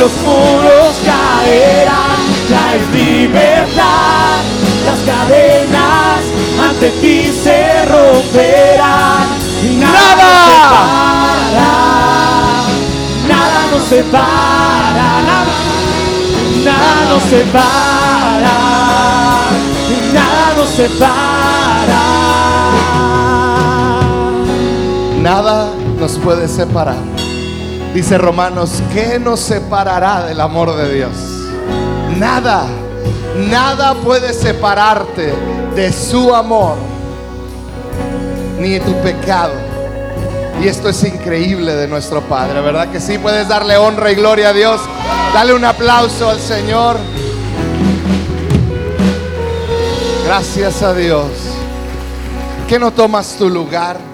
los muros caerán, ya es libertad, las cadenas ante ti se romperán, y nada, nada nos separa, nada nos separa, nada, nada nos separa, nada nos separa. Nada nos puede separar. Dice Romanos, ¿qué nos separará del amor de Dios? Nada, nada puede separarte de su amor, ni de tu pecado. Y esto es increíble de nuestro Padre, ¿verdad que sí? Puedes darle honra y gloria a Dios. Dale un aplauso al Señor. Gracias a Dios. ¿Qué no tomas tu lugar?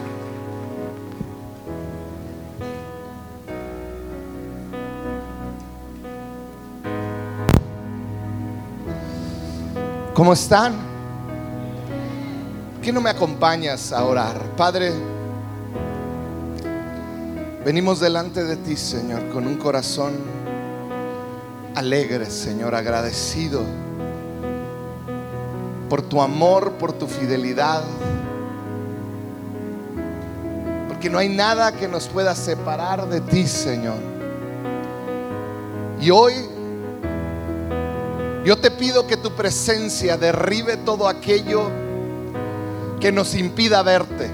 ¿Cómo están? ¿Qué no me acompañas a orar? Padre, venimos delante de ti, Señor, con un corazón alegre, Señor, agradecido por tu amor, por tu fidelidad. Porque no hay nada que nos pueda separar de ti, Señor. Y hoy yo te pido que tu presencia derribe todo aquello que nos impida verte.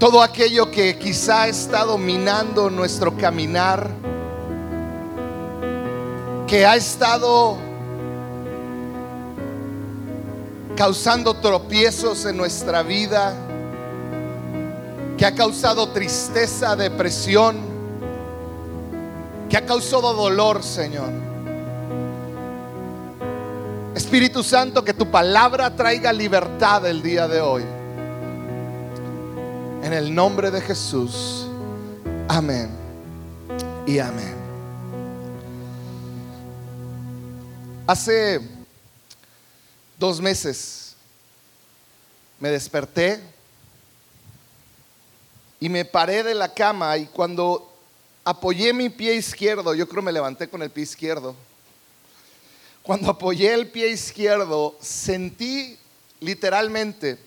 Todo aquello que quizá está dominando nuestro caminar, que ha estado causando tropiezos en nuestra vida, que ha causado tristeza, depresión, que ha causado dolor, Señor. Espíritu Santo, que tu palabra traiga libertad el día de hoy. En el nombre de Jesús. Amén. Y amén. Hace dos meses me desperté y me paré de la cama y cuando apoyé mi pie izquierdo, yo creo me levanté con el pie izquierdo, cuando apoyé el pie izquierdo sentí literalmente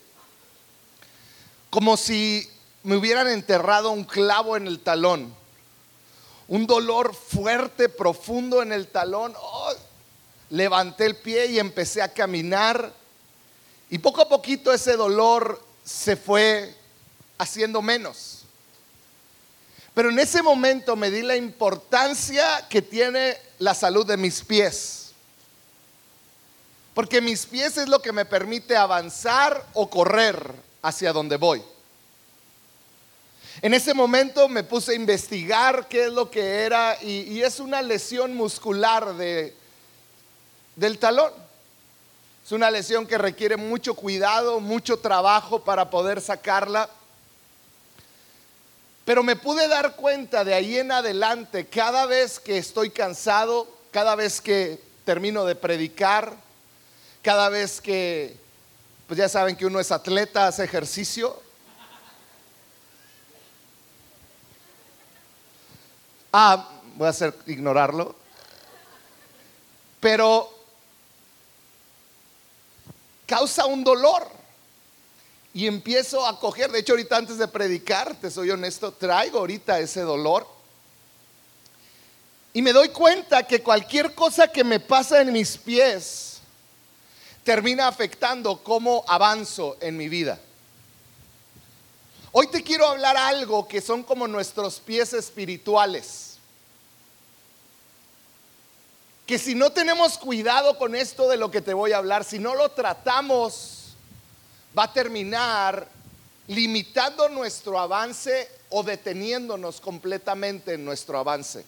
como si me hubieran enterrado un clavo en el talón, un dolor fuerte, profundo en el talón. Oh, levanté el pie y empecé a caminar y poco a poquito ese dolor se fue haciendo menos. Pero en ese momento me di la importancia que tiene la salud de mis pies. Porque mis pies es lo que me permite avanzar o correr hacia donde voy. En ese momento me puse a investigar qué es lo que era y, es una lesión muscular de, del talón. Es una lesión que requiere mucho cuidado, mucho trabajo para poder sacarla. Pero me pude dar cuenta de ahí en adelante, cada vez que estoy cansado, cada vez que termino de predicar, cada vez que, pues ya saben que uno es atleta, hace ejercicio. Ah, voy a hacer ignorarlo. Pero causa un dolor. Y empiezo a coger, de hecho ahorita antes de predicar, te soy honesto, traigo ahorita ese dolor. Y me doy cuenta que cualquier cosa que me pasa en mis pies termina afectando cómo avanzo en mi vida. Hoy te quiero hablar algo que son como nuestros pies espirituales. Que si no tenemos cuidado con esto de lo que te voy a hablar, si no lo tratamos, va a terminar limitando nuestro avance o deteniéndonos completamente en nuestro avance.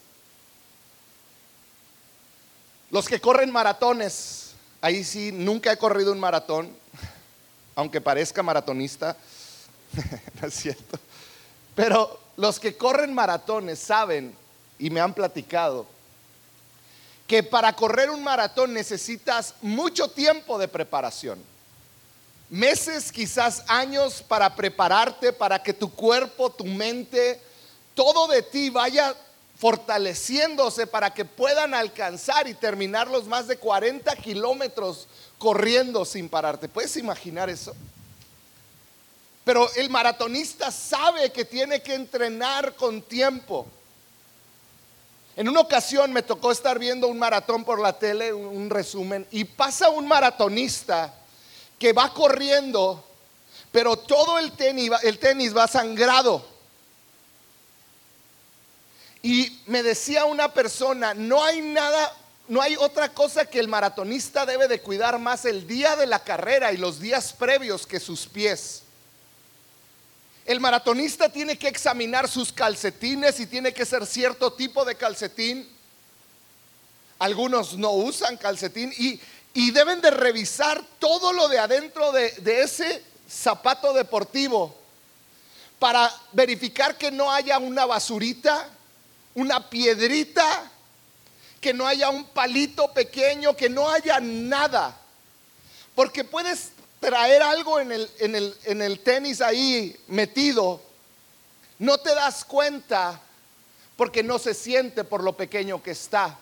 Los que corren maratones, ahí sí, nunca he corrido un maratón, aunque parezca maratonista, no es cierto. Pero los que corren maratones saben y me han platicado que para correr un maratón necesitas mucho tiempo de preparación. Meses, quizás años para prepararte, para que tu cuerpo, tu mente, todo de ti vaya fortaleciéndose para que puedan alcanzar y terminar los más de 40 kilómetros corriendo sin pararte. ¿Puedes imaginar eso? Pero el maratonista sabe que tiene que entrenar con tiempo. En una ocasión me tocó estar viendo un maratón por la tele, un resumen, y pasa un maratonista que va corriendo, pero todo el tenis, el tenis va sangrado. Y me decía una persona, no hay nada, no hay otra cosa que el maratonista debe de cuidar más el día de la carrera y los días previos que sus pies. El maratonista tiene que examinar sus calcetines y tiene que ser cierto tipo de calcetín. Algunos no usan calcetín y, deben de revisar todo lo de adentro de, de ese zapato deportivo para verificar que no haya una basurita, una piedrita, que no haya un palito pequeño, que no haya nada. Porque puedes traer algo en el, en el, tenis ahí metido, no te das cuenta porque no se siente por lo pequeño que está.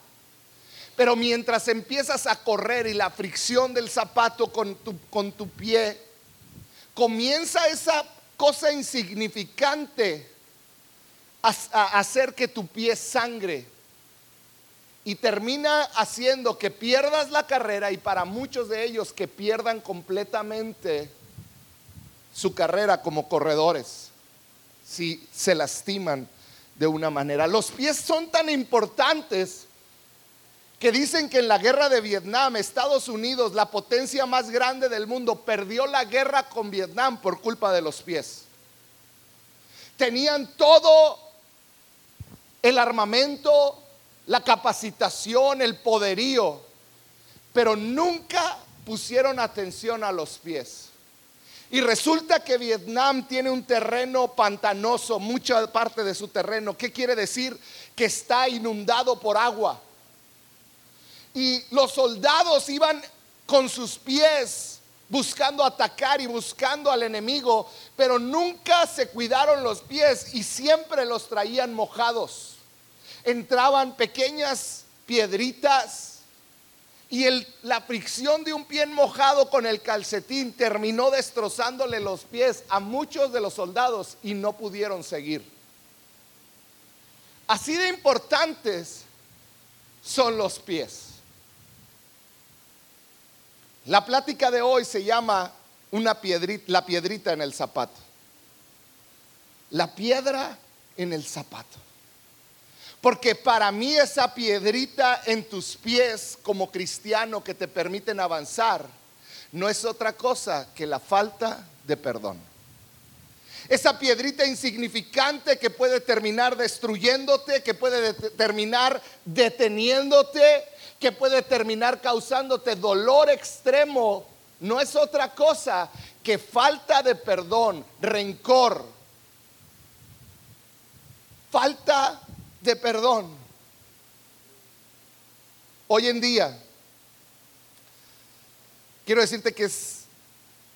Pero mientras empiezas a correr y la fricción del zapato con tu, con tu pie, comienza esa cosa insignificante hacer que tu pie sangre y termina haciendo que pierdas la carrera y para muchos de ellos que pierdan completamente su carrera como corredores si se lastiman de una manera. Los pies son tan importantes que dicen que en la guerra de Vietnam Estados Unidos, la potencia más grande del mundo, perdió la guerra con Vietnam por culpa de los pies. Tenían todo el armamento, la capacitación, el poderío, pero nunca pusieron atención a los pies. Y resulta que Vietnam tiene un terreno pantanoso, mucha parte de su terreno. ¿Qué quiere decir? Que está inundado por agua. Y los soldados iban con sus pies buscando atacar y buscando al enemigo, pero nunca se cuidaron los pies y siempre los traían mojados entraban pequeñas piedritas y la fricción de un pie mojado con el calcetín terminó destrozándole los pies a muchos de los soldados y no pudieron seguir. Así de importantes son los pies. La plática de hoy se llama una piedrita, la piedrita en el zapato. La piedra en el zapato. Porque para mí esa piedrita en tus pies como cristiano que te permiten avanzar no es otra cosa que la falta de perdón. Esa piedrita insignificante que puede terminar destruyéndote, que puede terminar deteniéndote, que puede terminar causándote dolor extremo, no es otra cosa que falta de perdón, rencor, falta de perdón. Hoy en día, quiero decirte que es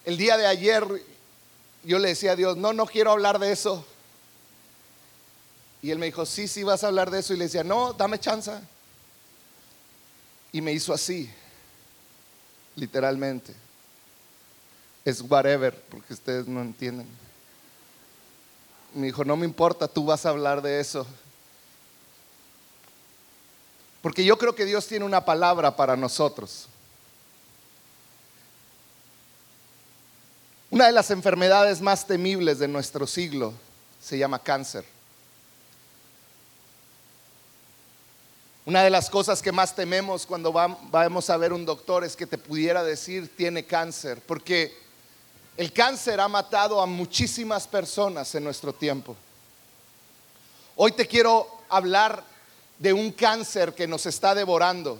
el día de ayer, yo le decía a Dios, no, no quiero hablar de eso. Y él me dijo, sí, sí, vas a hablar de eso. Y le decía, no, dame chance. Y me hizo así, literalmente. Es whatever, porque ustedes no entienden. Me dijo, no me importa, tú vas a hablar de eso. Porque yo creo que Dios tiene una palabra para nosotros. Una de las enfermedades más temibles de nuestro siglo se llama cáncer. Una de las cosas que más tememos cuando vamos a ver un doctor es que te pudiera decir tiene cáncer, porque el cáncer ha matado a muchísimas personas en nuestro tiempo. Hoy te quiero hablar de un cáncer que nos está devorando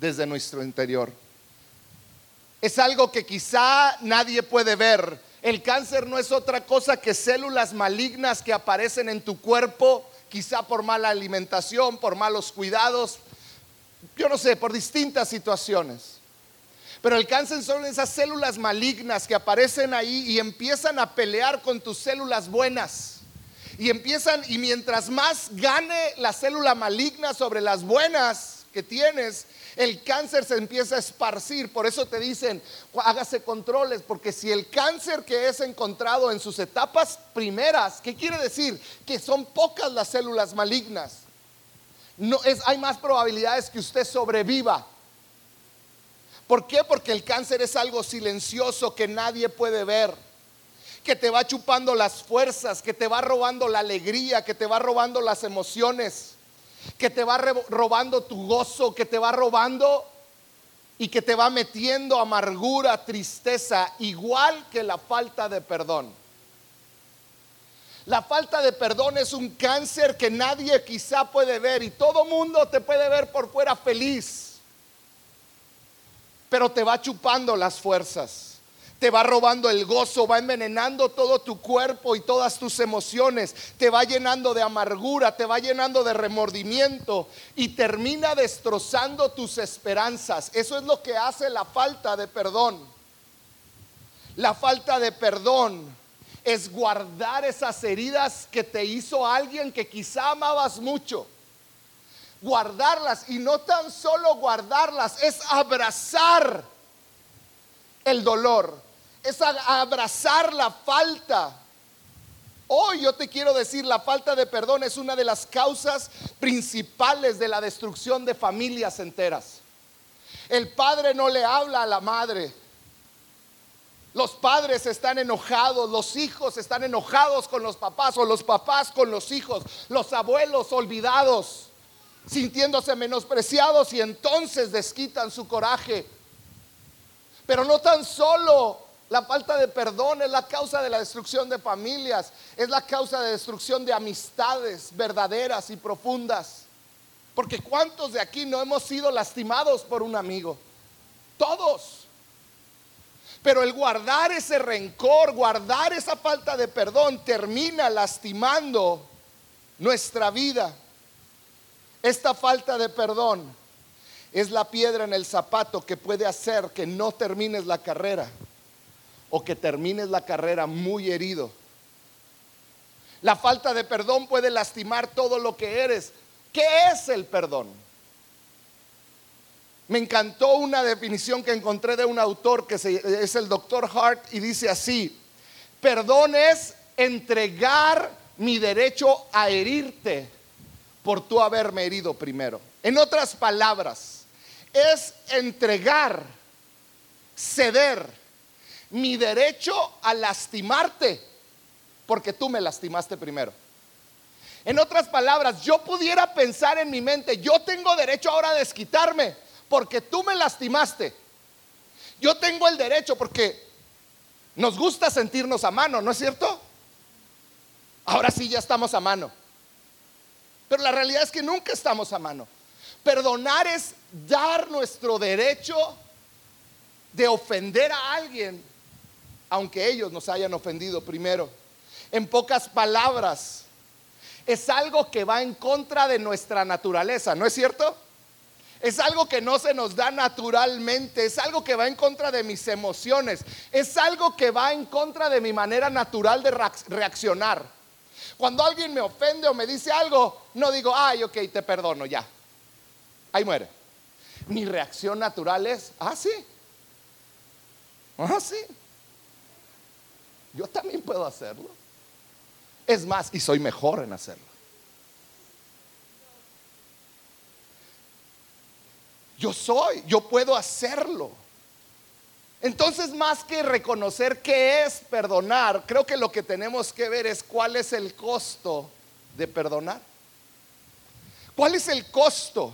desde nuestro interior. Es algo que quizá nadie puede ver. El cáncer no es otra cosa que células malignas que aparecen en tu cuerpo, quizá por mala alimentación, por malos cuidados, yo no sé, por distintas situaciones. Pero el cáncer son esas células malignas que aparecen ahí y empiezan a pelear con tus células buenas Y empiezan, y mientras más gane la célula maligna sobre las buenas que tienes, el cáncer se empieza a esparcir. Por eso te dicen, hágase controles, porque si el cáncer que es encontrado en sus etapas primeras, ¿qué quiere decir? Que son pocas las células malignas. No, es, hay más probabilidades que usted sobreviva. ¿Por qué? Porque el cáncer es algo silencioso que nadie puede ver, que te va chupando las fuerzas, que te va robando la alegría, que te va robando las emociones que te va robando tu gozo, que te va robando y que te va metiendo amargura, tristeza, igual que la falta de perdón. La falta de perdón es un cáncer que nadie quizá puede ver y todo mundo te puede ver por fuera feliz, pero te va chupando las fuerzas te va robando el gozo, va envenenando todo tu cuerpo y todas tus emociones, te va llenando de amargura, te va llenando de remordimiento y termina destrozando tus esperanzas. Eso es lo que hace la falta de perdón. La falta de perdón es guardar esas heridas que te hizo alguien que quizá amabas mucho. Guardarlas y no tan solo guardarlas, es abrazar el dolor es abrazar la falta. Hoy yo te quiero decir, la falta de perdón es una de las causas principales de la destrucción de familias enteras. El padre no le habla a la madre. Los padres están enojados, los hijos están enojados con los papás o los papás con los hijos, los abuelos olvidados, sintiéndose menospreciados y entonces desquitan su coraje. Pero no tan solo la falta de perdón es la causa de la destrucción de familias, es la causa de destrucción de amistades verdaderas y profundas. Porque ¿cuántos de aquí no hemos sido lastimados por un amigo? Todos. Pero el guardar ese rencor, guardar esa falta de perdón, termina lastimando nuestra vida. Esta falta de perdón es la piedra en el zapato que puede hacer que no termines la carrera o que termines la carrera muy herido. La falta de perdón puede lastimar todo lo que eres. ¿Qué es el perdón? Me encantó una definición que encontré de un autor que es el doctor Hart y dice así, perdón es entregar mi derecho a herirte por tú haberme herido primero. En otras palabras, es entregar, ceder mi derecho a lastimarte, porque tú me lastimaste primero. En otras palabras, yo pudiera pensar en mi mente, yo tengo derecho ahora a desquitarme, porque tú me lastimaste. Yo tengo el derecho porque nos gusta sentirnos a mano, ¿no es cierto? Ahora sí ya estamos a mano. Pero la realidad es que nunca estamos a mano. Perdonar es dar nuestro derecho de ofender a alguien aunque ellos nos hayan ofendido primero. En pocas palabras, es algo que va en contra de nuestra naturaleza, ¿no es cierto? Es algo que no se nos da naturalmente, es algo que va en contra de mis emociones, es algo que va en contra de mi manera natural de reaccionar. Cuando alguien me ofende o me dice algo, no digo, ay, ok, te perdono, ya. Ahí muere. Mi reacción natural es, ah, sí. Ah, sí yo también puedo hacerlo. Es más, y soy mejor en hacerlo. Yo soy, yo puedo hacerlo. Entonces, más que reconocer qué es perdonar, creo que lo que tenemos que ver es cuál es el costo de perdonar. ¿Cuál es el costo?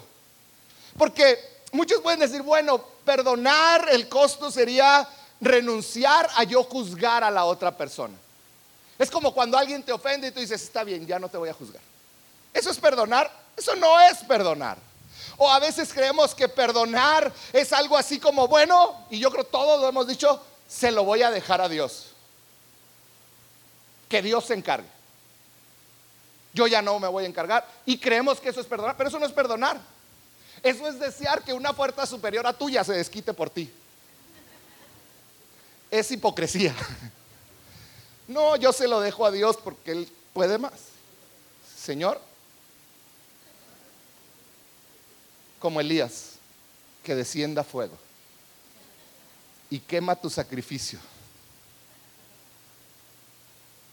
Porque muchos pueden decir, bueno, perdonar, el costo sería renunciar a yo juzgar a la otra persona. Es como cuando alguien te ofende y tú dices, está bien, ya no te voy a juzgar. ¿Eso es perdonar? Eso no es perdonar. O a veces creemos que perdonar es algo así como, bueno, y yo creo todos lo hemos dicho, se lo voy a dejar a Dios. Que Dios se encargue. Yo ya no me voy a encargar. Y creemos que eso es perdonar, pero eso no es perdonar. Eso es desear que una fuerza superior a tuya se desquite por ti es hipocresía. No, yo se lo dejo a Dios porque Él puede más. Señor, como Elías, que descienda fuego y quema tu sacrificio.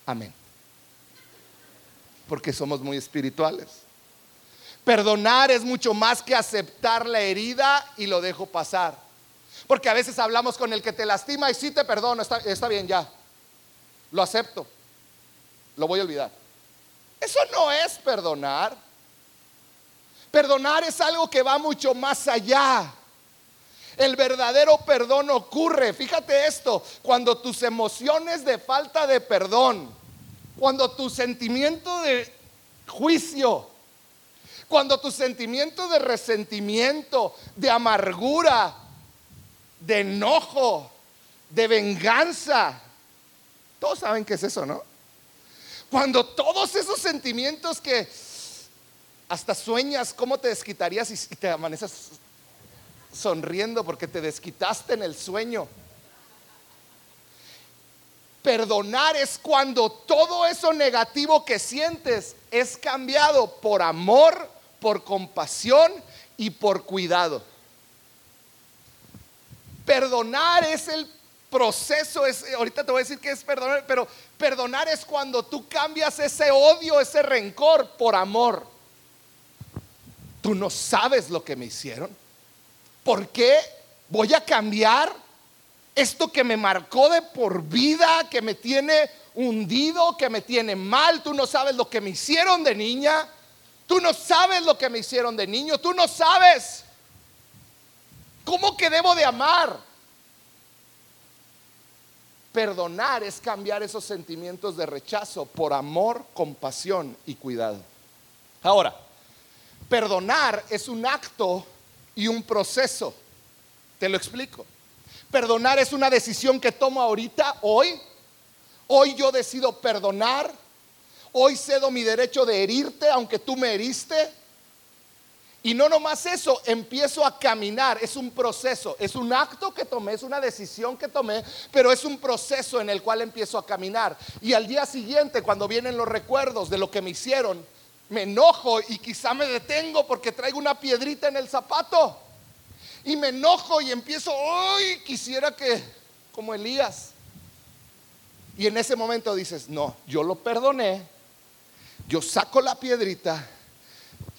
Amén. Porque somos muy espirituales. Perdonar es mucho más que aceptar la herida y lo dejo pasar. Porque a veces hablamos con el que te lastima y sí te perdono, está, está bien ya. Lo acepto. Lo voy a olvidar. Eso no es perdonar. Perdonar es algo que va mucho más allá. El verdadero perdón ocurre, fíjate esto, cuando tus emociones de falta de perdón, cuando tu sentimiento de juicio, cuando tu sentimiento de resentimiento, de amargura, de enojo, de venganza, todos saben qué es eso, ¿no? Cuando todos esos sentimientos que hasta sueñas cómo te desquitarías y te amaneces sonriendo porque te desquitaste en el sueño. Perdonar es cuando todo eso negativo que sientes es cambiado por amor, por compasión y por cuidado. Perdonar es el proceso, es, ahorita te voy a decir que es perdonar, pero perdonar es cuando tú cambias ese odio, ese rencor por amor. Tú no sabes lo que me hicieron. ¿Por qué voy a cambiar esto que me marcó de por vida, que me tiene hundido, que me tiene mal? Tú no sabes lo que me hicieron de niña. Tú no sabes lo que me hicieron de niño. Tú no sabes. ¿Cómo que debo de amar? Perdonar es cambiar esos sentimientos de rechazo por amor, compasión y cuidado. Ahora, perdonar es un acto y un proceso. Te lo explico. Perdonar es una decisión que tomo ahorita, hoy. Hoy yo decido perdonar. Hoy cedo mi derecho de herirte, aunque tú me heriste. Y no nomás eso, empiezo a caminar, es un proceso, es un acto que tomé, es una decisión que tomé, pero es un proceso en el cual empiezo a caminar. Y al día siguiente, cuando vienen los recuerdos de lo que me hicieron, me enojo y quizá me detengo porque traigo una piedrita en el zapato. Y me enojo y empiezo, ¡ay! Quisiera que, como Elías. Y en ese momento dices, no, yo lo perdoné, yo saco la piedrita,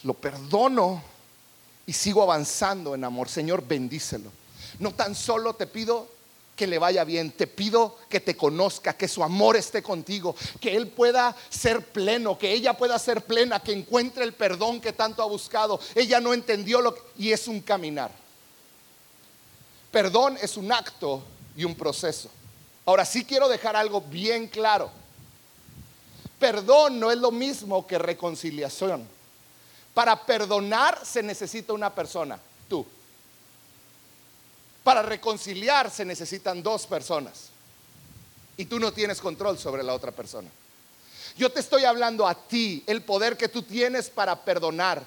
lo perdono y sigo avanzando en amor. Señor, bendícelo. No tan solo te pido que le vaya bien, te pido que te conozca, que su amor esté contigo, que él pueda ser pleno, que ella pueda ser plena, que encuentre el perdón que tanto ha buscado. Ella no entendió lo que, y es un caminar. Perdón es un acto y un proceso. Ahora sí quiero dejar algo bien claro. Perdón no es lo mismo que reconciliación. Para perdonar se necesita una persona, tú. Para reconciliar se necesitan dos personas. Y tú no tienes control sobre la otra persona. Yo te estoy hablando a ti, el poder que tú tienes para perdonar.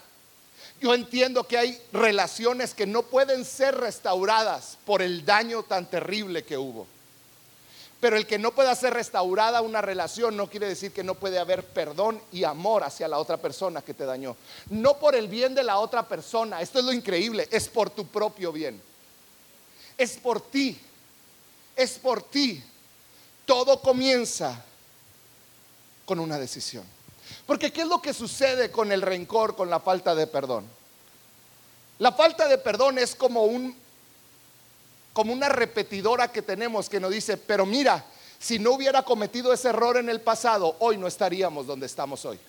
Yo entiendo que hay relaciones que no pueden ser restauradas por el daño tan terrible que hubo. Pero el que no pueda ser restaurada una relación no quiere decir que no puede haber perdón y amor hacia la otra persona que te dañó. No por el bien de la otra persona, esto es lo increíble, es por tu propio bien. Es por ti, es por ti. Todo comienza con una decisión. Porque ¿qué es lo que sucede con el rencor, con la falta de perdón? La falta de perdón es como un como una repetidora que tenemos que nos dice, pero mira, si no hubiera cometido ese error en el pasado, hoy no estaríamos donde estamos hoy.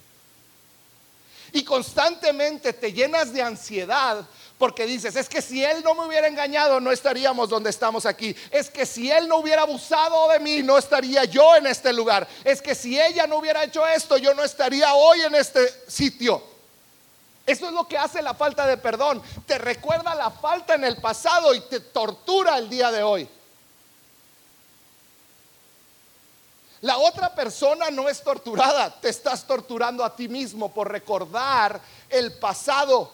Y constantemente te llenas de ansiedad porque dices, es que si él no me hubiera engañado, no estaríamos donde estamos aquí. Es que si él no hubiera abusado de mí, no estaría yo en este lugar. Es que si ella no hubiera hecho esto, yo no estaría hoy en este sitio. Eso es lo que hace la falta de perdón. Te recuerda la falta en el pasado y te tortura el día de hoy. La otra persona no es torturada, te estás torturando a ti mismo por recordar el pasado.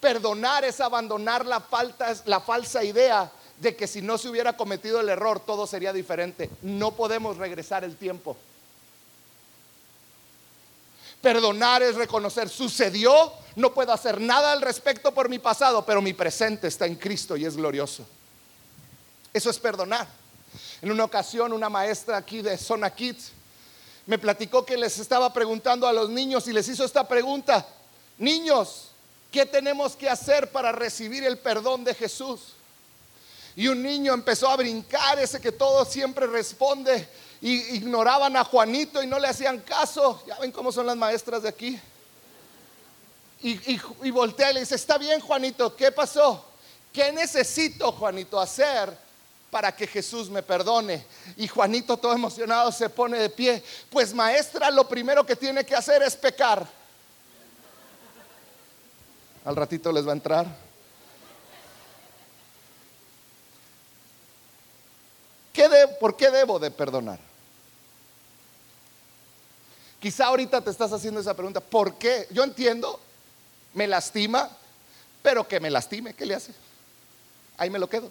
Perdonar es abandonar la, falta, la falsa idea de que si no se hubiera cometido el error todo sería diferente. No podemos regresar el tiempo. Perdonar es reconocer, sucedió, no puedo hacer nada al respecto por mi pasado, pero mi presente está en Cristo y es glorioso. Eso es perdonar. En una ocasión, una maestra aquí de Zona Kids me platicó que les estaba preguntando a los niños y les hizo esta pregunta. Niños, ¿qué tenemos que hacer para recibir el perdón de Jesús? Y un niño empezó a brincar, ese que todo siempre responde, y ignoraban a Juanito y no le hacían caso. Ya ven cómo son las maestras de aquí. Y, y voltea y le dice, está bien Juanito, ¿qué pasó? ¿Qué necesito Juanito hacer para que Jesús me perdone. Y Juanito todo emocionado se pone de pie. Pues maestra, lo primero que tiene que hacer es pecar. Al ratito les va a entrar. ¿Qué ¿Por qué debo de perdonar? Quizá ahorita te estás haciendo esa pregunta. ¿Por qué? Yo entiendo, me lastima, pero que me lastime, ¿qué le hace? Ahí me lo quedo.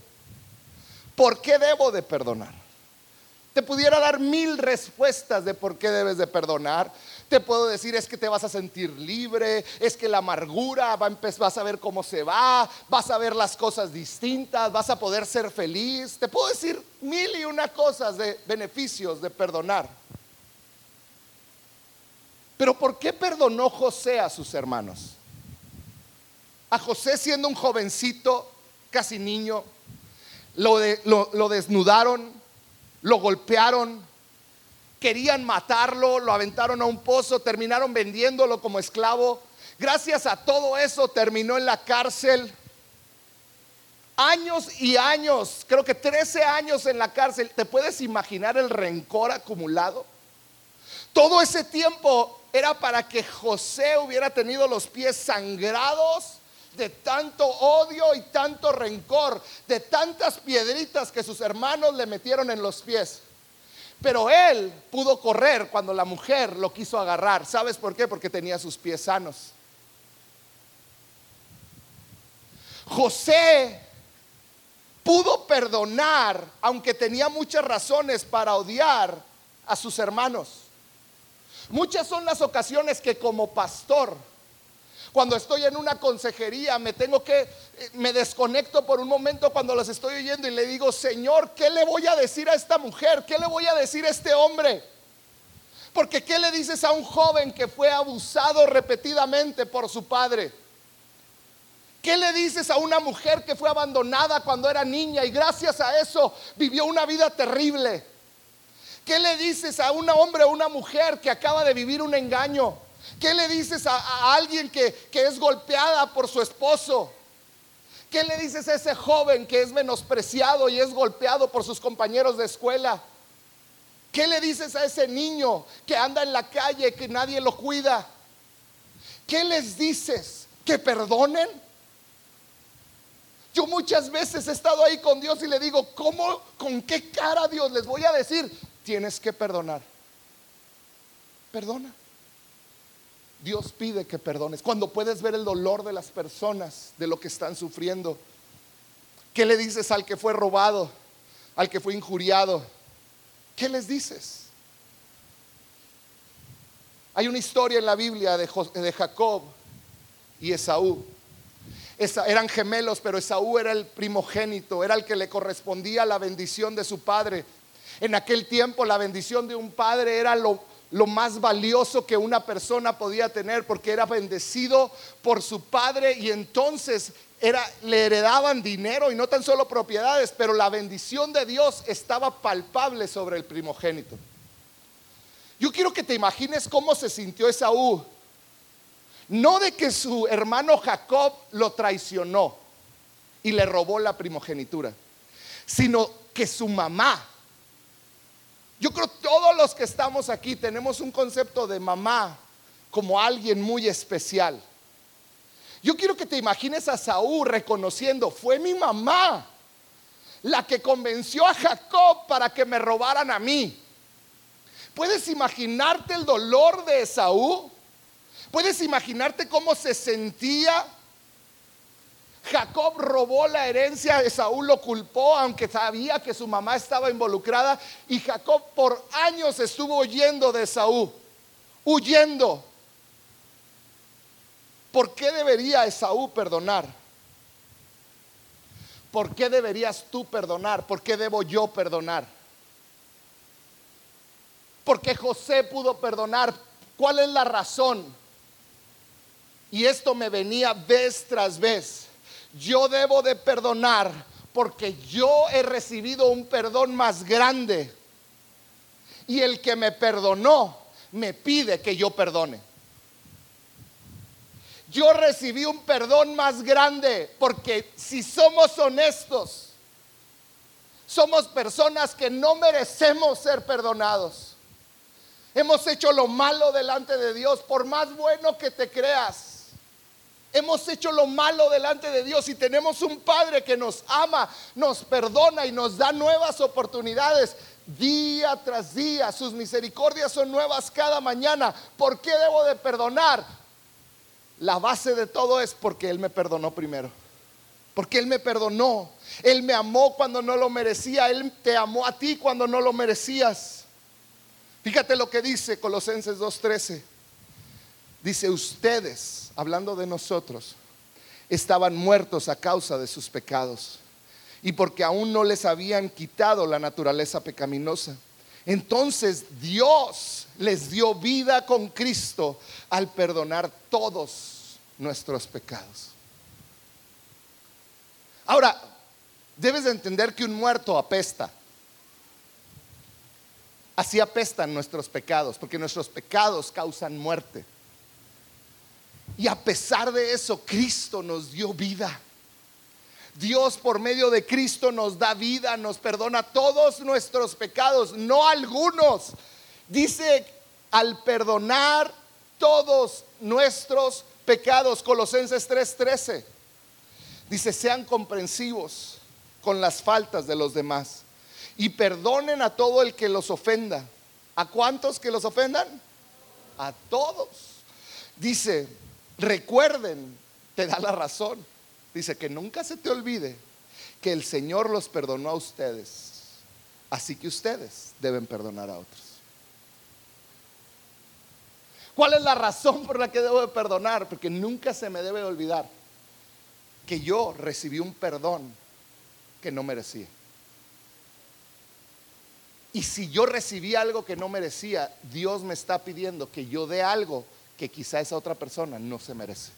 ¿Por qué debo de perdonar? Te pudiera dar mil respuestas de por qué debes de perdonar. Te puedo decir es que te vas a sentir libre, es que la amargura va a vas a ver cómo se va, vas a ver las cosas distintas, vas a poder ser feliz. Te puedo decir mil y una cosas de beneficios de perdonar. Pero ¿por qué perdonó José a sus hermanos? A José siendo un jovencito, casi niño, lo, desnudaron, lo golpearon, querían matarlo, lo aventaron a un pozo, terminaron vendiéndolo como esclavo. Gracias a todo eso terminó en la cárcel. Años y años, creo que 13 años en la cárcel. ¿Te puedes imaginar el rencor acumulado? Todo ese tiempo era para que José hubiera tenido los pies sangrados de tanto odio y tanto rencor, de tantas piedritas que sus hermanos le metieron en los pies. Pero él pudo correr cuando la mujer lo quiso agarrar. ¿Sabes por qué? Porque tenía sus pies sanos. José pudo perdonar, aunque tenía muchas razones para odiar a sus hermanos. Muchas son las ocasiones que como pastor, cuando estoy en una consejería, me tengo que, eh, me desconecto por un momento cuando los estoy oyendo y le digo, Señor, ¿qué le voy a decir a esta mujer? ¿Qué le voy a decir a este hombre? Porque ¿qué le dices a un joven que fue abusado repetidamente por su padre? ¿Qué le dices a una mujer que fue abandonada cuando era niña y gracias a eso vivió una vida terrible? ¿Qué le dices a un hombre o una mujer que acaba de vivir un engaño? ¿Qué le dices a, alguien que, que es golpeada por su esposo? ¿Qué le dices a ese joven que es menospreciado y es golpeado por sus compañeros de escuela? ¿Qué le dices a ese niño que anda en la calle, que nadie lo cuida? ¿Qué les dices? ¿Que perdonen? Yo muchas veces he estado ahí con Dios y le digo, ¿cómo, con qué cara Dios les voy a decir? Tienes que perdonar. Perdona. Dios pide que perdones. Cuando puedes ver el dolor de las personas, de lo que están sufriendo. ¿Qué le dices al que fue robado, al que fue injuriado? ¿Qué les dices? Hay una historia en la Biblia de, Jacob y Esaú. eran gemelos, pero Esaú era el primogénito, era el que le correspondía la bendición de su padre. En aquel tiempo la bendición de un padre era lo, más valioso que una persona podía tener porque era bendecido por su padre y entonces era, le heredaban dinero y no tan solo propiedades, pero la bendición de Dios estaba palpable sobre el primogénito. Yo quiero que te imagines cómo se sintió Esaú. No de que su hermano Jacob lo traicionó y le robó la primogenitura, sino que su mamá yo creo todos los que estamos aquí tenemos un concepto de mamá como alguien muy especial. Yo quiero que te imagines a Saúl reconociendo, fue mi mamá la que convenció a Jacob para que me robaran a mí. ¿Puedes imaginarte el dolor de Saúl? ¿Puedes imaginarte cómo se sentía Jacob robó la herencia, Saúl lo culpó, aunque sabía que su mamá estaba involucrada. Y Jacob por años estuvo huyendo de Saúl, huyendo. ¿Por qué debería Esaú perdonar? ¿Por qué deberías tú perdonar? ¿Por qué debo yo perdonar? ¿Por qué José pudo perdonar? ¿Cuál es la razón? Y esto me venía vez tras vez. Yo debo de perdonar porque yo he recibido un perdón más grande. Y el que me perdonó me pide que yo perdone. Yo recibí un perdón más grande porque si somos honestos, somos personas que no merecemos ser perdonados. Hemos hecho lo malo delante de Dios, por más bueno que te creas. Hemos hecho lo malo delante de Dios y tenemos un Padre que nos ama, nos perdona y nos da nuevas oportunidades día tras día. Sus misericordias son nuevas cada mañana. ¿Por qué debo de perdonar? La base de todo es porque Él me perdonó primero. Porque Él me perdonó. Él me amó cuando no lo merecía. Él te amó a ti cuando no lo merecías. Fíjate lo que dice Colosenses 2.13. Dice, ustedes, hablando de nosotros, estaban muertos a causa de sus pecados y porque aún no les habían quitado la naturaleza pecaminosa. Entonces Dios les dio vida con Cristo al perdonar todos nuestros pecados. Ahora, debes de entender que un muerto apesta. Así apestan nuestros pecados, porque nuestros pecados causan muerte. Y a pesar de eso, Cristo nos dio vida. Dios por medio de Cristo nos da vida, nos perdona todos nuestros pecados, no algunos. Dice, al perdonar todos nuestros pecados, Colosenses 3:13, dice, sean comprensivos con las faltas de los demás y perdonen a todo el que los ofenda. ¿A cuántos que los ofendan? A todos. Dice, recuerden, te da la razón Dice que nunca se te olvide que el Señor los perdonó a ustedes. Así que ustedes deben perdonar a otros. ¿Cuál es la razón por la que debo de perdonar? Porque nunca se me debe olvidar que yo recibí un perdón que no merecía. Y si yo recibí algo que no merecía, Dios me está pidiendo que yo dé algo que quizá esa otra persona no se merece.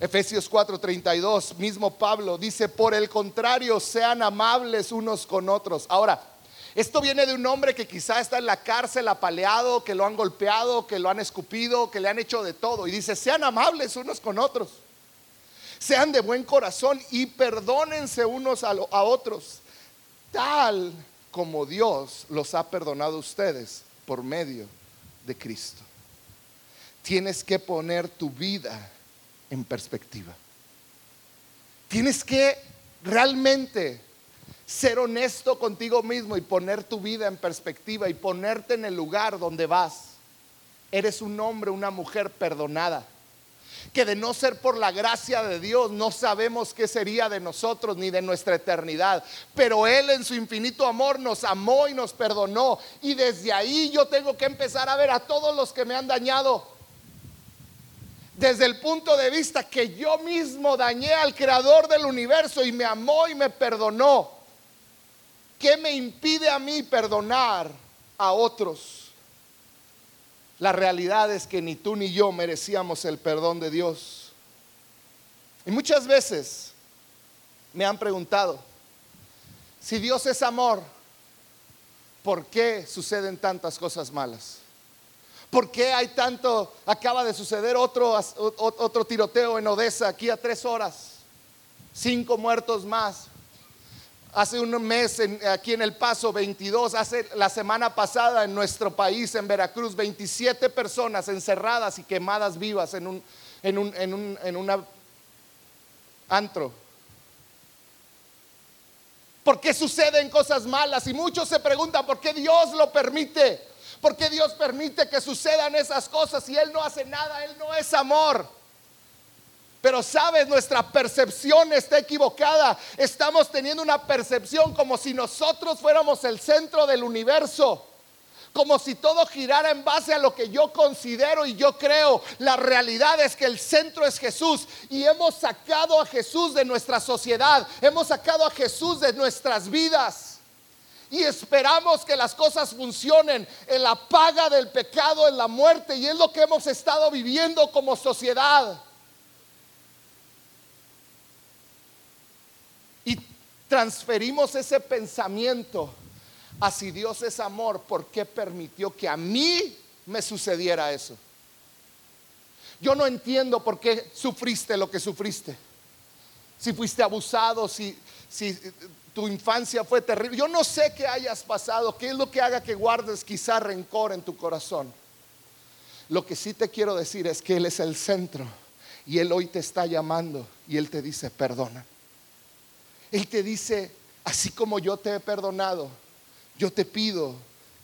Efesios 4:32, mismo Pablo dice, por el contrario, sean amables unos con otros. Ahora, esto viene de un hombre que quizá está en la cárcel apaleado, que lo han golpeado, que lo han escupido, que le han hecho de todo. Y dice, sean amables unos con otros. Sean de buen corazón y perdónense unos a, a otros, tal como Dios los ha perdonado a ustedes por medio de Cristo. Tienes que poner tu vida en perspectiva. Tienes que realmente ser honesto contigo mismo y poner tu vida en perspectiva y ponerte en el lugar donde vas. Eres un hombre, una mujer perdonada. Que de no ser por la gracia de Dios no sabemos qué sería de nosotros ni de nuestra eternidad. Pero Él en su infinito amor nos amó y nos perdonó. Y desde ahí yo tengo que empezar a ver a todos los que me han dañado desde el punto de vista que yo mismo dañé al creador del universo y me amó y me perdonó. ¿Qué me impide a mí perdonar a otros? La realidad es que ni tú ni yo merecíamos el perdón de Dios. Y muchas veces me han preguntado, si Dios es amor, ¿por qué suceden tantas cosas malas? ¿Por qué hay tanto? Acaba de suceder otro, otro tiroteo en Odessa, aquí a tres horas. Cinco muertos más. Hace un mes aquí en El Paso, 22. Hace la semana pasada en nuestro país, en Veracruz, 27 personas encerradas y quemadas vivas en un, en un, en un en una antro. ¿Por qué suceden cosas malas? Y muchos se preguntan por qué Dios lo permite. ¿Por qué Dios permite que sucedan esas cosas si Él no hace nada? Él no es amor. Pero sabes, nuestra percepción está equivocada. Estamos teniendo una percepción como si nosotros fuéramos el centro del universo. como si todo girara en base a lo que yo considero y yo creo. La realidad es que el centro es Jesús y hemos sacado a Jesús de nuestra sociedad, hemos sacado a Jesús de nuestras vidas. Y esperamos que las cosas funcionen en la paga del pecado, en la muerte. Y es lo que hemos estado viviendo como sociedad. Y transferimos ese pensamiento a si Dios es amor, ¿por qué permitió que a mí me sucediera eso? Yo no entiendo por qué sufriste lo que sufriste. Si fuiste abusado, si, si tu infancia fue terrible. Yo no sé qué hayas pasado, qué es lo que haga que guardes quizá rencor en tu corazón. Lo que sí te quiero decir es que Él es el centro y Él hoy te está llamando y Él te dice, perdona. Él te dice, así como yo te he perdonado, yo te pido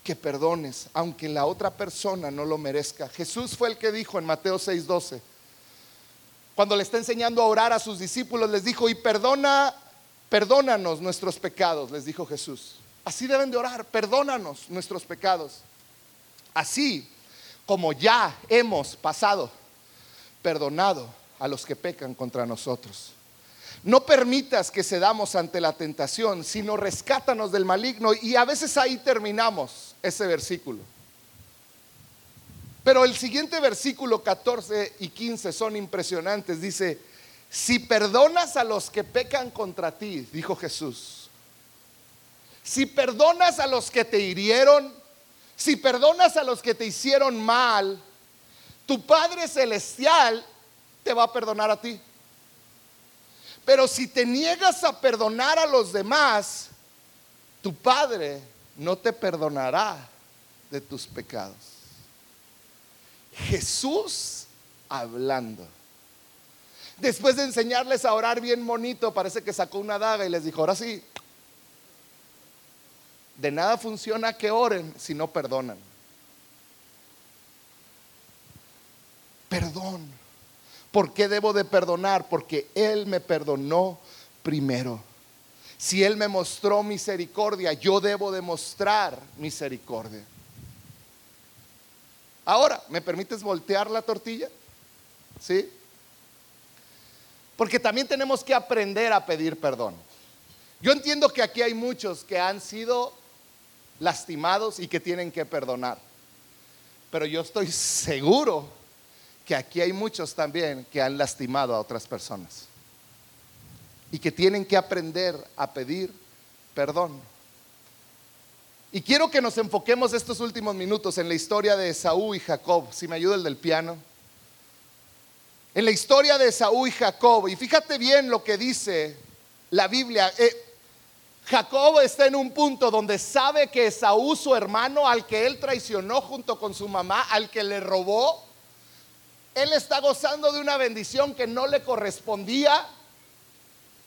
que perdones, aunque la otra persona no lo merezca. Jesús fue el que dijo en Mateo 6:12, cuando le está enseñando a orar a sus discípulos, les dijo, y perdona, perdónanos nuestros pecados, les dijo Jesús. Así deben de orar, perdónanos nuestros pecados. Así como ya hemos pasado, perdonado a los que pecan contra nosotros. No permitas que cedamos ante la tentación, sino rescátanos del maligno. Y a veces ahí terminamos ese versículo. Pero el siguiente versículo 14 y 15 son impresionantes. Dice, si perdonas a los que pecan contra ti, dijo Jesús, si perdonas a los que te hirieron, si perdonas a los que te hicieron mal, tu Padre Celestial te va a perdonar a ti. Pero si te niegas a perdonar a los demás, tu Padre no te perdonará de tus pecados. Jesús hablando. Después de enseñarles a orar bien bonito, parece que sacó una daga y les dijo, ahora sí, de nada funciona que oren si no perdonan. Perdón. ¿Por qué debo de perdonar? Porque Él me perdonó primero. Si Él me mostró misericordia, yo debo demostrar misericordia. Ahora, ¿me permites voltear la tortilla? ¿Sí? Porque también tenemos que aprender a pedir perdón. Yo entiendo que aquí hay muchos que han sido lastimados y que tienen que perdonar. Pero yo estoy seguro que aquí hay muchos también que han lastimado a otras personas y que tienen que aprender a pedir perdón. Y quiero que nos enfoquemos estos últimos minutos en la historia de Esaú y Jacob. Si me ayuda el del piano. En la historia de Esaú y Jacob. Y fíjate bien lo que dice la Biblia. Eh, Jacob está en un punto donde sabe que Esaú, su hermano, al que él traicionó junto con su mamá, al que le robó, él está gozando de una bendición que no le correspondía.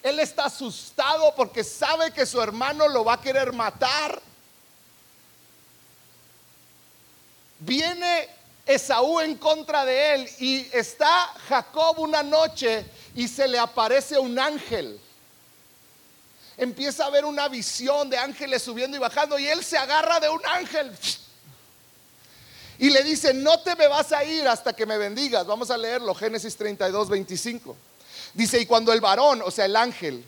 Él está asustado porque sabe que su hermano lo va a querer matar. Viene Esaú en contra de él y está Jacob una noche y se le aparece un ángel. Empieza a ver una visión de ángeles subiendo y bajando y él se agarra de un ángel y le dice, no te me vas a ir hasta que me bendigas. Vamos a leerlo, Génesis 32, 25. Dice, y cuando el varón, o sea, el ángel,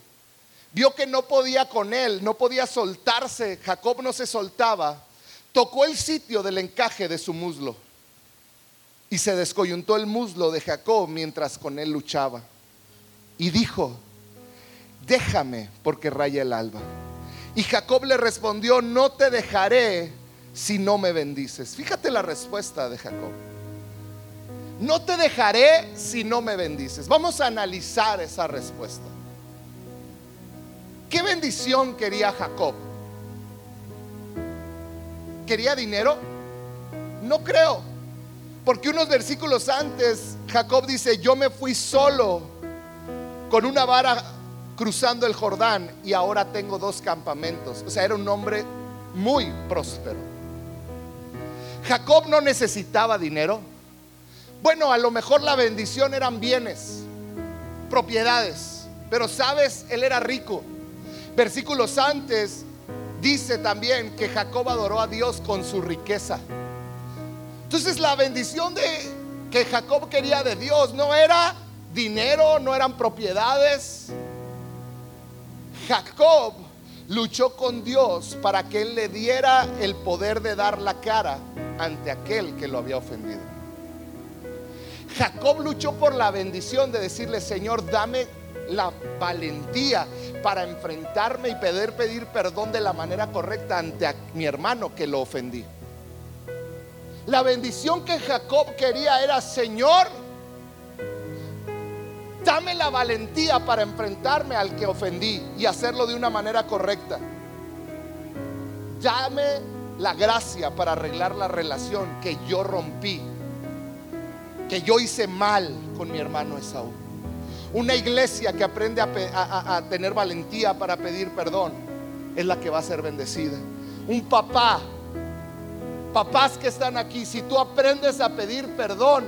vio que no podía con él, no podía soltarse, Jacob no se soltaba, tocó el sitio del encaje de su muslo y se descoyuntó el muslo de Jacob mientras con él luchaba. Y dijo, déjame porque raya el alba. Y Jacob le respondió, no te dejaré si no me bendices? Fíjate la respuesta de Jacob. No te dejaré si no me bendices. Vamos a analizar esa respuesta. ¿Qué bendición quería Jacob? ¿Quería dinero? No creo. Porque unos versículos antes Jacob dice, yo me fui solo con una vara cruzando el Jordán y ahora tengo dos campamentos. O sea, era un hombre muy próspero. Jacob no necesitaba dinero. Bueno, a lo mejor la bendición eran bienes, propiedades, pero sabes, él era rico. Versículos antes dice también que Jacob adoró a Dios con su riqueza. Entonces la bendición de que Jacob quería de Dios no era dinero, no eran propiedades. Jacob luchó con Dios para que Él le diera el poder de dar la cara ante aquel que lo había ofendido. Jacob luchó por la bendición de decirle, Señor, dame la valentía para enfrentarme y poder pedir perdón de la manera correcta ante mi hermano que lo ofendí. La bendición que Jacob quería era, Señor, dame la valentía para enfrentarme al que ofendí y hacerlo de una manera correcta. Dame la gracia para arreglar la relación que yo rompí, que yo hice mal con mi hermano Esaú. Una iglesia que aprende a, tener valentía para pedir perdón es la que va a ser bendecida. Un papá, papás que están aquí, si tú aprendes a pedir perdón,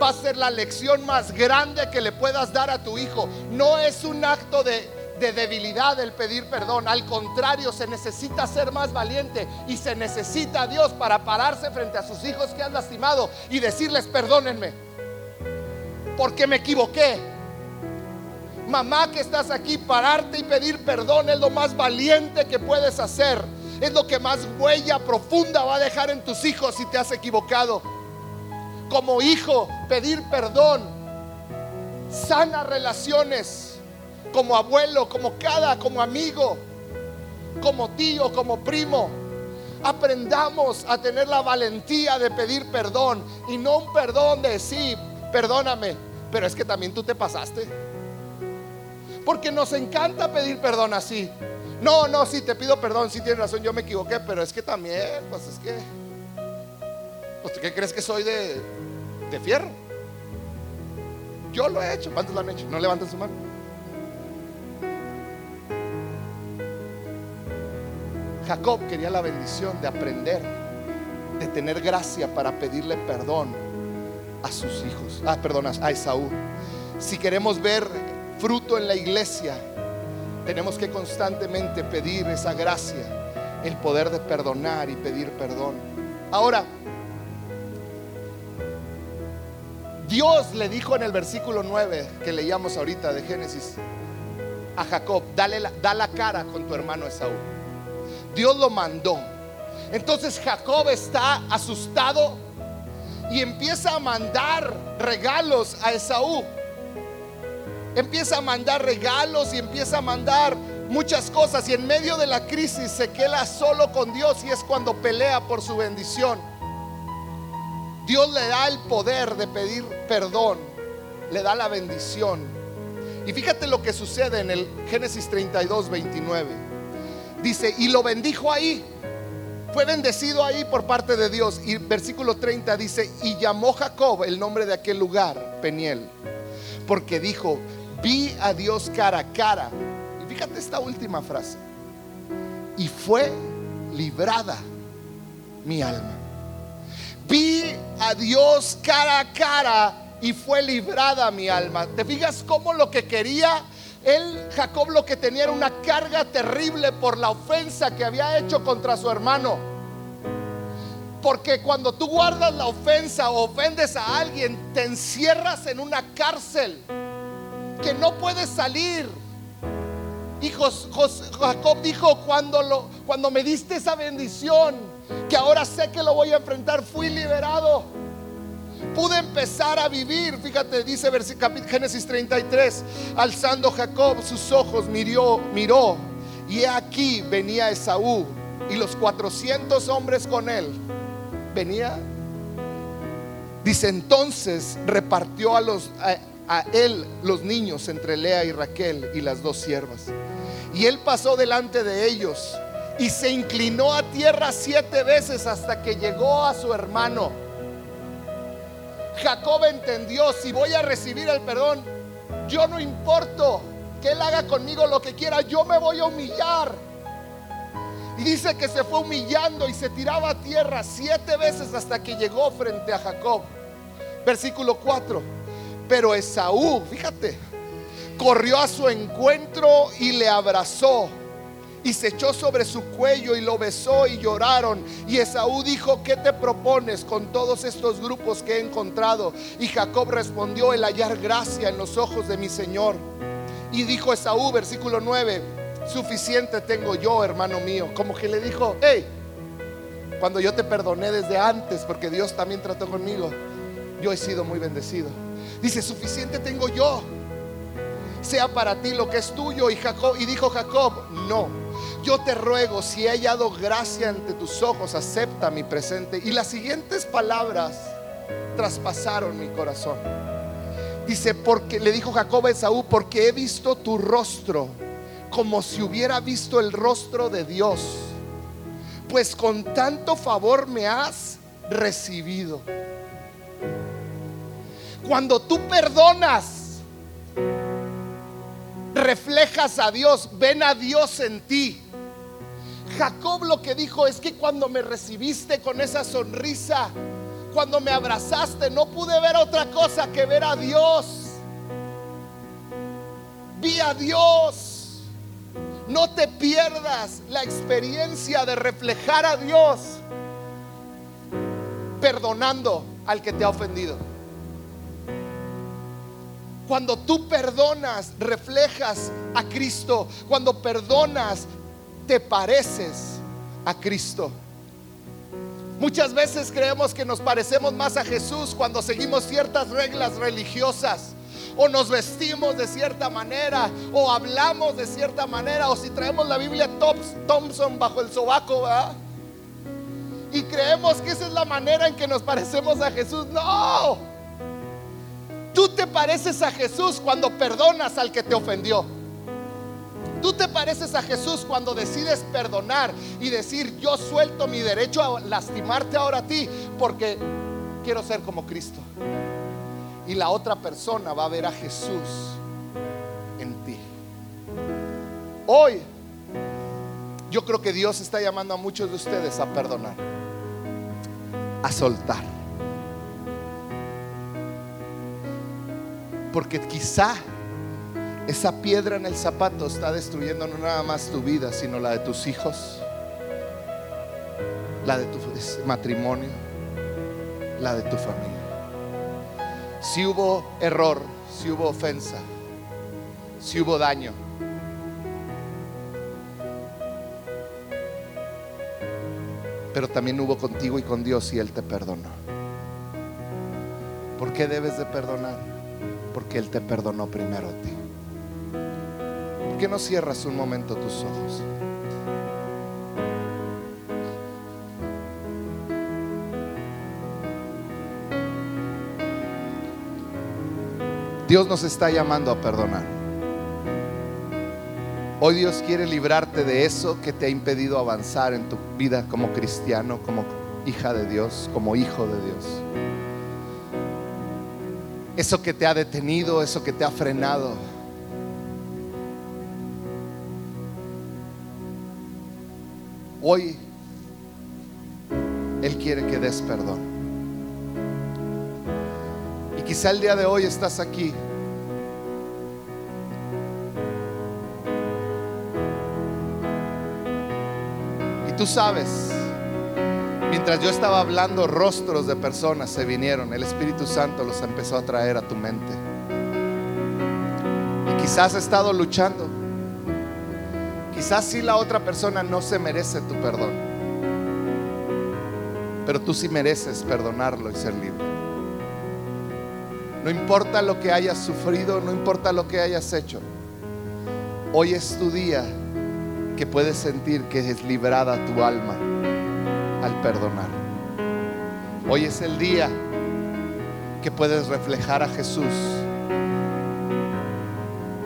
va a ser la lección más grande que le puedas dar a tu hijo. No es un acto de, de debilidad el pedir perdón. Al contrario, se necesita ser más valiente y se necesita a Dios para pararse frente a sus hijos que han lastimado y decirles perdónenme porque me equivoqué. Mamá que estás aquí, pararte y pedir perdón es lo más valiente que puedes hacer. Es lo que más huella profunda va a dejar en tus hijos si te has equivocado. Como hijo, pedir perdón sana relaciones. Como abuelo, como cada, como amigo, como tío, como primo. Aprendamos a tener la valentía de pedir perdón y no un perdón de sí, perdóname, pero es que también tú te pasaste. Porque nos encanta pedir perdón así. No, no, sí, te pido perdón, sí tienes razón, yo me equivoqué, pero es que también, pues es que, pues ¿qué crees que soy de, de fierro? Yo lo he hecho, ¿cuántos lo han hecho? No levanten su mano. Jacob quería la bendición de aprender, de tener gracia para pedirle perdón a sus hijos, ah, perdón, a Esaú. Si queremos ver fruto en la iglesia, tenemos que constantemente pedir esa gracia, el poder de perdonar y pedir perdón. Ahora, Dios le dijo en el versículo 9 que leíamos ahorita de Génesis a Jacob, dale la, da la cara con tu hermano Esaú. Dios lo mandó. Entonces Jacob está asustado y empieza a mandar regalos a Esaú. Empieza a mandar regalos y empieza a mandar muchas cosas y en medio de la crisis se queda solo con Dios y es cuando pelea por su bendición. Dios le da el poder de pedir perdón, le da la bendición. Y fíjate lo que sucede en el Génesis 32, 29. Dice, y lo bendijo ahí fue bendecido ahí por parte de Dios. Y versículo 30 dice, y llamó Jacob el nombre de aquel lugar, Peniel, porque dijo, vi a Dios cara a cara. Y fíjate esta última frase. Y fue librada mi alma. Vi a Dios cara a cara y fue librada mi alma. ¿Te fijas cómo lo que quería él, Jacob, lo que tenía era una carga terrible por la ofensa que había hecho contra su hermano. Porque cuando tú guardas la ofensa o ofendes a alguien, te encierras en una cárcel que no puedes salir. Y Jacob dijo, cuando, cuando me diste esa bendición, que ahora sé que lo voy a enfrentar, fui liberado pude empezar a vivir. Fíjate, dice Génesis 33, alzando Jacob sus ojos, miró, miró, y aquí venía Esaú y los 400 hombres con él. Venía. Dice entonces repartió a los a él los niños entre Lea y Raquel y las dos siervas. Y él pasó delante de ellos y se inclinó a tierra siete veces hasta que llegó a su hermano Jacob entendió, si voy a recibir el perdón, yo no importo que él haga conmigo lo que quiera, yo me voy a humillar. Y dice que se fue humillando y se tiraba a tierra siete veces hasta que llegó frente a Jacob. Versículo 4. Pero Esaú, fíjate, corrió a su encuentro y le abrazó y se echó sobre su cuello y lo besó y lloraron. Y Esaú dijo, ¿qué te propones con todos estos grupos que he encontrado? Y Jacob respondió, el hallar gracia en los ojos de mi Señor. Y dijo Esaú, versículo 9, suficiente tengo yo, hermano mío. Como que le dijo, hey, cuando yo te perdoné desde antes, porque Dios también trató conmigo, yo he sido muy bendecido. Dice, suficiente tengo yo. Sea para ti lo que es tuyo. Y, Jacob, y dijo Jacob, no yo te ruego, si he hallado gracia ante tus ojos, acepta mi presente. Y las siguientes palabras traspasaron mi corazón. Dice, porque le dijo Jacob a Esaú, porque he visto tu rostro como si hubiera visto el rostro de Dios. Pues con tanto favor me has recibido. Cuando tú perdonas, reflejas a Dios, ven a Dios en ti. Jacob lo que dijo es que cuando me recibiste con esa sonrisa, cuando me abrazaste, no pude ver otra cosa que ver a Dios. Vi a Dios. No te pierdas la experiencia de reflejar a Dios perdonando al que te ha ofendido. Cuando tú perdonas, reflejas a Cristo. Cuando perdonas, te pareces a Cristo. Muchas veces creemos que nos parecemos más a Jesús cuando seguimos ciertas reglas religiosas o nos vestimos de cierta manera o hablamos de cierta manera o si traemos la Biblia Thompson bajo el sobaco, Y creemos que esa es la manera en que nos parecemos a Jesús. No. Tú te pareces a Jesús cuando perdonas al que te ofendió. Tú te pareces a Jesús cuando decides perdonar y decir, yo suelto mi derecho a lastimarte ahora a ti porque quiero ser como Cristo. Y la otra persona va a ver a Jesús en ti. Hoy yo creo que Dios está llamando a muchos de ustedes a perdonar, a soltar. Porque quizá esa piedra en el zapato está destruyendo no nada más tu vida, sino la de tus hijos, la de tu matrimonio, la de tu familia. Si hubo error, si hubo ofensa, si hubo daño, pero también hubo contigo y con Dios y Él te perdonó. ¿Por qué debes de perdonar? Porque Él te perdonó primero a ti. ¿Por qué no cierras un momento tus ojos? Dios nos está llamando a perdonar. Hoy Dios quiere librarte de eso que te ha impedido avanzar en tu vida como cristiano, como hija de Dios, como hijo de Dios. Eso que te ha detenido, eso que te ha frenado. Hoy Él quiere que des perdón. Y quizá el día de hoy estás aquí. Y tú sabes, mientras yo estaba hablando, rostros de personas se vinieron. El Espíritu Santo los empezó a traer a tu mente. Y quizás has estado luchando. Quizás si la otra persona no se merece tu perdón, pero tú sí mereces perdonarlo y ser libre. No importa lo que hayas sufrido, no importa lo que hayas hecho. Hoy es tu día que puedes sentir que es librada tu alma perdonar. Hoy es el día que puedes reflejar a Jesús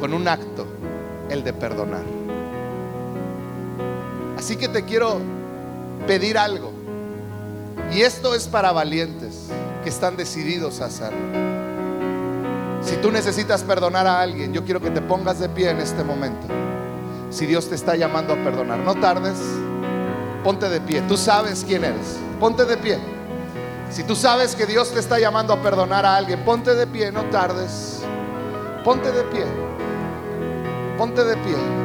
con un acto, el de perdonar. Así que te quiero pedir algo. Y esto es para valientes que están decididos a hacerlo. Si tú necesitas perdonar a alguien, yo quiero que te pongas de pie en este momento. Si Dios te está llamando a perdonar, no tardes, ponte de pie. Tú sabes quién eres, ponte de pie. Si tú sabes que Dios te está llamando a perdonar a alguien, ponte de pie, no tardes. Ponte de pie. Ponte de pie.